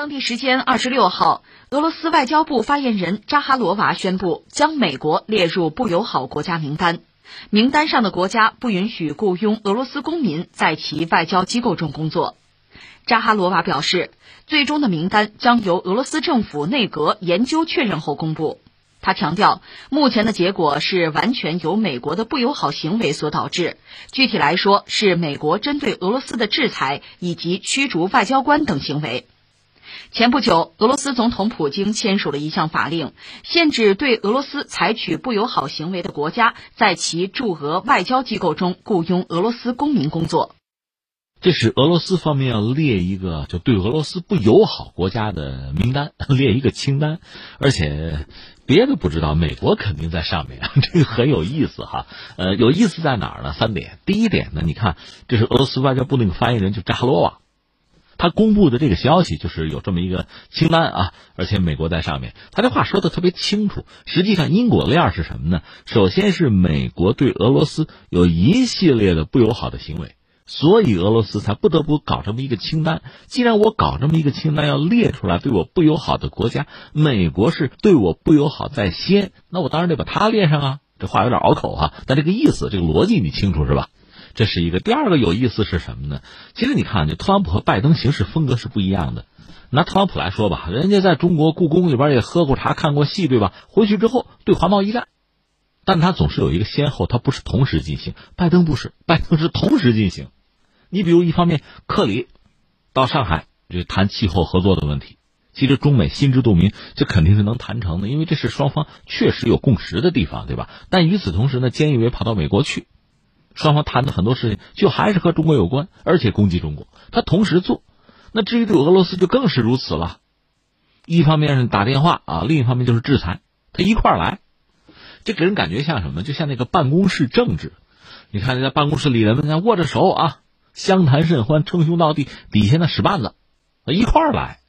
当地时间二十六号，俄罗斯外交部发言人扎哈罗娃宣布，将美国列入不友好国家名单。名单上的国家不允许雇佣俄罗斯公民在其外交机构中工作。扎哈罗娃表示，最终的名单将由俄罗斯政府内阁研究确认后公布。他强调，目前的结果是完全由美国的不友好行为所导致。具体来说，是美国针对俄罗斯的制裁以及驱逐外交官等行为。前不久，俄罗斯总统普京签署了一项法令，限制对俄罗斯采取不友好行为的国家在其驻俄外交机构中雇佣俄罗斯公民工作。这是俄罗斯方面要列一个就对俄罗斯不友好国家的名单，列一个清单，而且别的不知道，美国肯定在上面，这个很有意思哈。呃，有意思在哪儿呢？三点。第一点呢，你看，这是俄罗斯外交部那个发言人就扎哈罗娃。他公布的这个消息就是有这么一个清单啊，而且美国在上面。他这话说的特别清楚，实际上因果链是什么呢？首先是美国对俄罗斯有一系列的不友好的行为，所以俄罗斯才不得不搞这么一个清单。既然我搞这么一个清单要列出来对我不友好的国家，美国是对我不友好在先，那我当然得把它列上啊。这话有点拗口哈，但这个意思，这个逻辑你清楚是吧？这是一个第二个有意思是什么呢？其实你看，就特朗普和拜登行事风格是不一样的。拿特朗普来说吧，人家在中国故宫里边也喝过茶、看过戏，对吧？回去之后对华贸易战，但他总是有一个先后，他不是同时进行。拜登不是，拜登是同时进行。你比如一方面，克里到上海就谈气候合作的问题，其实中美心知肚明，这肯定是能谈成的，因为这是双方确实有共识的地方，对吧？但与此同时呢，菅义伟跑到美国去。双方谈的很多事情，就还是和中国有关，而且攻击中国。他同时做，那至于对俄罗斯就更是如此了。一方面是打电话啊，另一方面就是制裁，他一块儿来，这给人感觉像什么？就像那个办公室政治。你看，在办公室里人们在握着手啊，相谈甚欢，称兄道弟，底下那使绊子，一块儿来，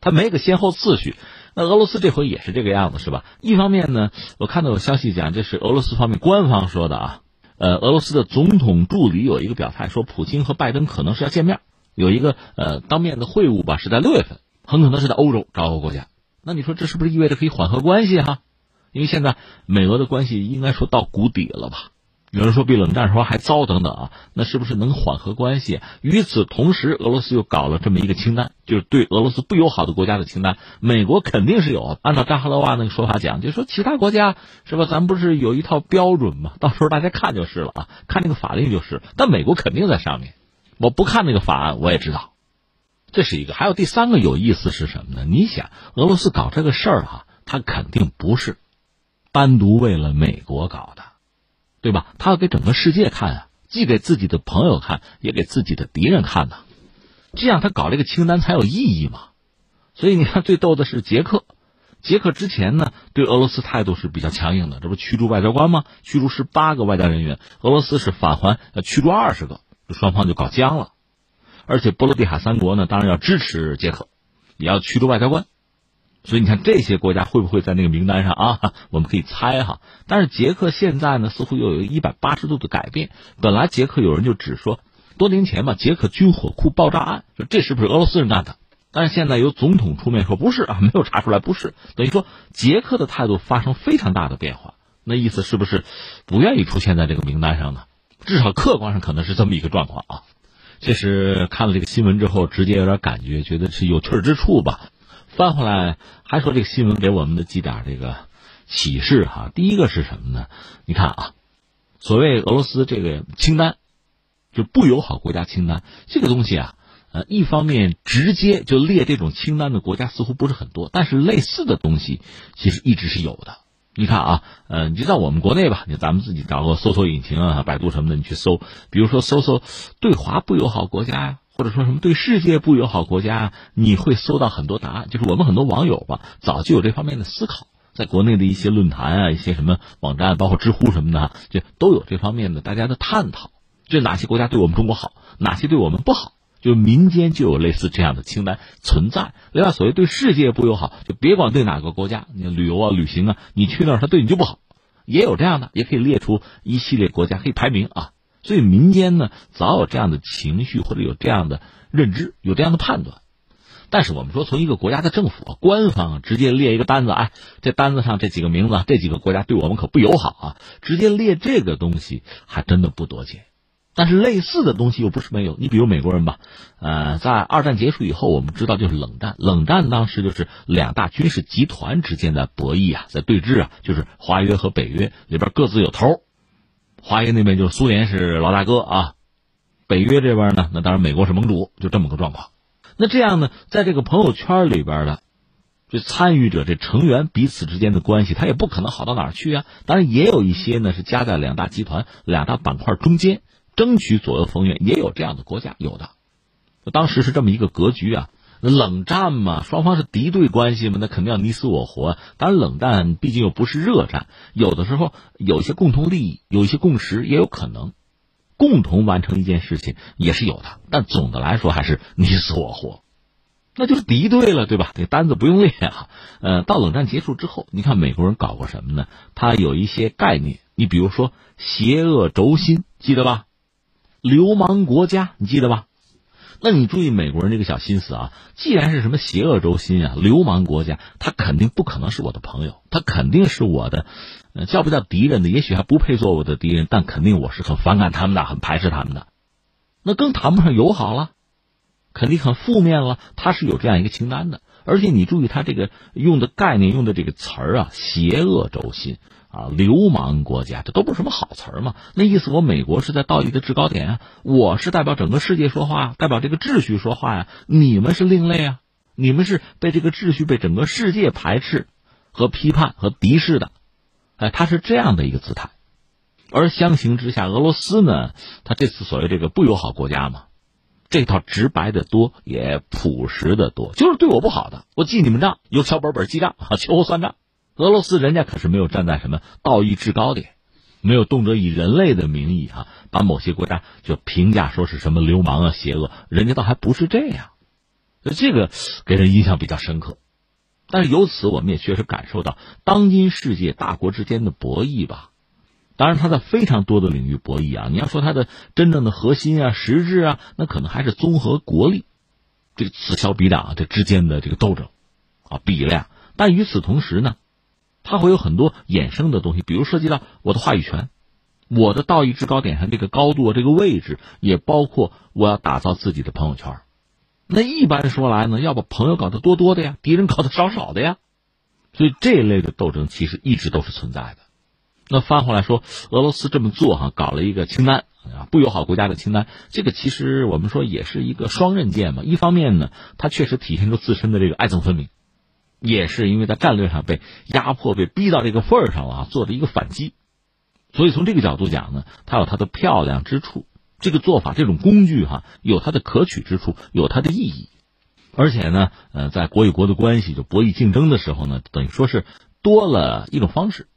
他没个先后次序。那俄罗斯这回也是这个样子，是吧？一方面呢，我看到有消息讲，这是俄罗斯方面官方说的啊。呃，俄罗斯的总统助理有一个表态，说普京和拜登可能是要见面，有一个呃当面的会晤吧，是在六月份，很可能是在欧洲找个国家。那你说这是不是意味着可以缓和关系哈？因为现在美俄的关系应该说到谷底了吧？有人说比冷战时候还糟等等啊，那是不是能缓和关系？与此同时，俄罗斯又搞了这么一个清单，就是对俄罗斯不友好的国家的清单。美国肯定是有，按照扎哈罗娃那个说法讲，就说其他国家是吧？咱不是有一套标准吗？到时候大家看就是了啊，看那个法令就是。但美国肯定在上面，我不看那个法案我也知道，这是一个。还有第三个有意思是什么呢？你想，俄罗斯搞这个事儿哈，他肯定不是单独为了美国搞的。对吧？他要给整个世界看啊，既给自己的朋友看，也给自己的敌人看呢。这样他搞这个清单才有意义嘛。所以你看，最逗的是捷克，捷克之前呢对俄罗斯态度是比较强硬的，这不驱逐外交官吗？驱逐十八个外交人员，俄罗斯是返还驱逐二十个，双方就搞僵了。而且波罗的海三国呢，当然要支持捷克，也要驱逐外交官。所以你看这些国家会不会在那个名单上啊？我们可以猜哈。但是捷克现在呢，似乎又有一百八十度的改变。本来捷克有人就只说多年前吧，捷克军火库爆炸案，说这是不是俄罗斯人干的？但是现在由总统出面说不是啊，没有查出来，不是。等于说捷克的态度发生非常大的变化。那意思是不是不愿意出现在这个名单上呢？至少客观上可能是这么一个状况啊。这是看了这个新闻之后，直接有点感觉，觉得是有趣之处吧。翻回来还说这个新闻给我们的几点这个启示哈，第一个是什么呢？你看啊，所谓俄罗斯这个清单，就不友好国家清单这个东西啊，呃，一方面直接就列这种清单的国家似乎不是很多，但是类似的东西其实一直是有的。你看啊，呃，你就在我们国内吧，你咱们自己找个搜索引擎啊，百度什么的，你去搜，比如说搜搜对华不友好国家呀。或者说什么对世界不友好国家，你会搜到很多答案。就是我们很多网友吧，早就有这方面的思考，在国内的一些论坛啊、一些什么网站，包括知乎什么的，就都有这方面的大家的探讨。就哪些国家对我们中国好，哪些对我们不好，就民间就有类似这样的清单存在。另外，所谓对世界不友好，就别管对哪个国家，你旅游啊、旅行啊，你去那儿他对你就不好，也有这样的，也可以列出一系列国家，可以排名啊。所以民间呢，早有这样的情绪或者有这样的认知，有这样的判断。但是我们说，从一个国家的政府啊官方直接列一个单子，哎，这单子上这几个名字，这几个国家对我们可不友好啊，直接列这个东西还真的不多见。但是类似的东西又不是没有，你比如美国人吧，呃，在二战结束以后，我们知道就是冷战，冷战当时就是两大军事集团之间的博弈啊，在对峙啊，就是华约和北约里边各自有头，华约那边就是苏联是老大哥啊，北约这边呢，那当然美国是盟主，就这么个状况。那这样呢，在这个朋友圈里边的这参与者、这成员彼此之间的关系，他也不可能好到哪儿去啊。当然，也有一些呢是夹在两大集团、两大板块中间。争取左右逢源，也有这样的国家，有的。当时是这么一个格局啊，冷战嘛，双方是敌对关系嘛，那肯定要你死我活。当然，冷战毕竟又不是热战，有的时候有一些共同利益，有一些共识，也有可能共同完成一件事情，也是有的。但总的来说，还是你死我活，那就是敌对了，对吧？这单子不用列啊。呃，到冷战结束之后，你看美国人搞过什么呢？他有一些概念，你比如说邪恶轴心，记得吧？流氓国家，你记得吧？那你注意美国人这个小心思啊！既然是什么邪恶轴心啊，流氓国家，他肯定不可能是我的朋友，他肯定是我的，叫不叫敌人的？也许还不配做我的敌人，但肯定我是很反感他们的，很排斥他们的。那更谈不上友好了，肯定很负面了。他是有这样一个清单的，而且你注意他这个用的概念，用的这个词儿啊，邪恶轴心。啊，流氓国家，这都不是什么好词儿嘛？那意思，我美国是在道义的制高点啊，我是代表整个世界说话，代表这个秩序说话呀。你们是另类啊，你们是被这个秩序、被整个世界排斥和批判和敌视的。哎，他是这样的一个姿态。而相形之下，俄罗斯呢，他这次所谓这个不友好国家嘛，这套直白的多，也朴实的多，就是对我不好的，我记你们账，有小本本记账啊，秋后算账。俄罗斯人家可是没有站在什么道义制高点，没有动辄以人类的名义哈，把某些国家就评价说是什么流氓啊、邪恶，人家倒还不是这样，这个给人印象比较深刻。但是由此我们也确实感受到，当今世界大国之间的博弈吧，当然它在非常多的领域博弈啊。你要说它的真正的核心啊、实质啊，那可能还是综合国力，这个此消彼长啊这之间的这个斗争啊、比量。但与此同时呢？它会有很多衍生的东西，比如涉及到我的话语权，我的道义制高点上这个高度、这个位置，也包括我要打造自己的朋友圈。那一般说来呢，要把朋友搞得多多的呀，敌人搞得少少的呀。所以这一类的斗争其实一直都是存在的。那翻回来说，俄罗斯这么做哈，搞了一个清单啊，不友好国家的清单。这个其实我们说也是一个双刃剑嘛。一方面呢，它确实体现出自身的这个爱憎分明。也是因为在战略上被压迫、被逼到这个份儿上了，做了一个反击，所以从这个角度讲呢，它有它的漂亮之处。这个做法、这种工具哈，有它的可取之处，有它的意义。而且呢，呃，在国与国的关系就博弈竞争的时候呢，等于说是多了一种方式，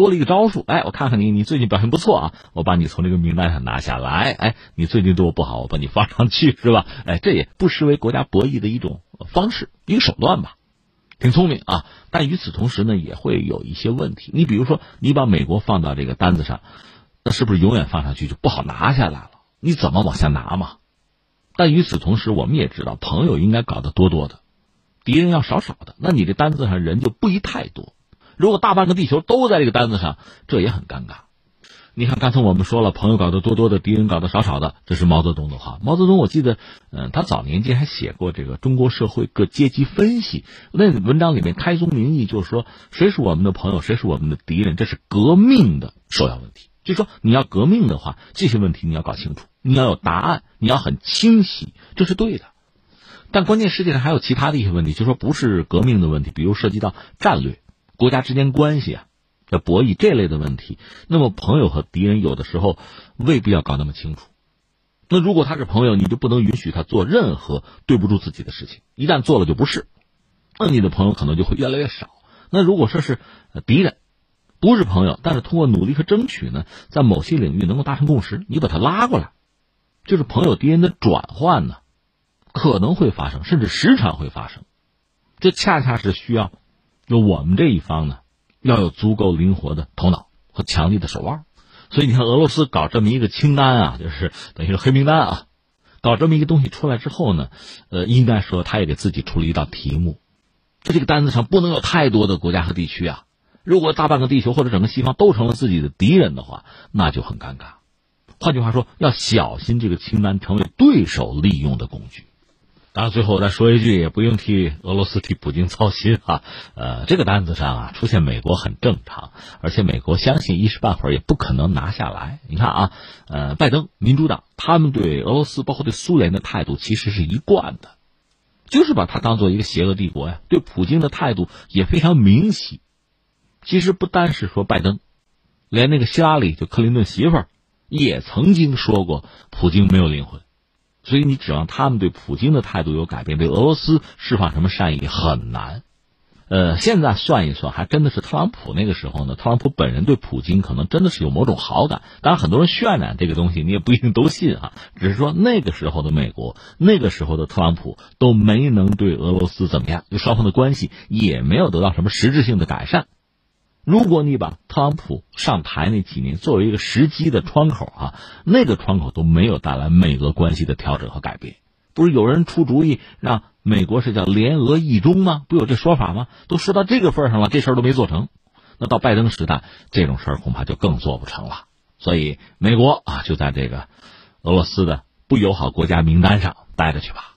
多了一个招数。哎，我看看你，你最近表现不错啊，我把你从这个名单上拿下来。哎，你最近对我不好，我把你放上去，是吧？哎，这也不失为国家博弈的一种方式、一个手段吧。挺聪明啊，但与此同时呢，也会有一些问题。你比如说，你把美国放到这个单子上，那是不是永远放上去就不好拿下来了？你怎么往下拿嘛？但与此同时，我们也知道，朋友应该搞得多多的，敌人要少少的。那你这单子上人就不宜太多。如果大半个地球都在这个单子上，这也很尴尬。你看，刚才我们说了，朋友搞得多多的，敌人搞得少少的，这是毛泽东的话。毛泽东，我记得，嗯，他早年间还写过这个中国社会各阶级分析。那文章里面开宗明义就是说，谁是我们的朋友，谁是我们的敌人，这是革命的首要问题。就说你要革命的话，这些问题你要搞清楚，你要有答案，你要很清晰，这是对的。但关键世界上还有其他的一些问题，就说不是革命的问题，比如涉及到战略、国家之间关系啊。的博弈这类的问题，那么朋友和敌人有的时候未必要搞那么清楚。那如果他是朋友，你就不能允许他做任何对不住自己的事情。一旦做了就不是，那你的朋友可能就会越来越少。那如果说是敌人，不是朋友，但是通过努力和争取呢，在某些领域能够达成共识，你把他拉过来，就是朋友敌人的转换呢，可能会发生，甚至时常会发生。这恰恰是需要，就我们这一方呢。要有足够灵活的头脑和强力的手腕，所以你看俄罗斯搞这么一个清单啊，就是等于是黑名单啊，搞这么一个东西出来之后呢，呃，应该说他也给自己出了一道题目，在这个单子上不能有太多的国家和地区啊。如果大半个地球或者整个西方都成了自己的敌人的话，那就很尴尬。换句话说，要小心这个清单成为对手利用的工具。当然，最后再说一句，也不用替俄罗斯替普京操心啊。呃，这个单子上啊出现美国很正常，而且美国相信一时半会儿也不可能拿下来。你看啊，呃，拜登民主党他们对俄罗斯包括对苏联的态度其实是一贯的，就是把它当做一个邪恶帝国呀。对普京的态度也非常明晰。其实不单是说拜登，连那个希拉里就克林顿媳妇儿也曾经说过普京没有灵魂，所以你指望他们对普京的态度有改变，对俄罗斯释放什么善意很难。呃，现在算一算，还真的是特朗普那个时候呢。特朗普本人对普京可能真的是有某种好感，当然很多人渲染这个东西，你也不一定都信啊。只是说那个时候的美国，那个时候的特朗普都没能对俄罗斯怎么样，就双方的关系也没有得到什么实质性的改善。如果你把特朗普上台那几年作为一个时机的窗口啊，那个窗口都没有带来美俄关系的调整和改变。不是有人出主意让美国是叫联俄一中吗？不有这说法吗？都说到这个份上了，这事儿都没做成。那到拜登时代，这种事儿恐怕就更做不成了。所以美国啊，就在这个俄罗斯的不友好国家名单上待着去吧。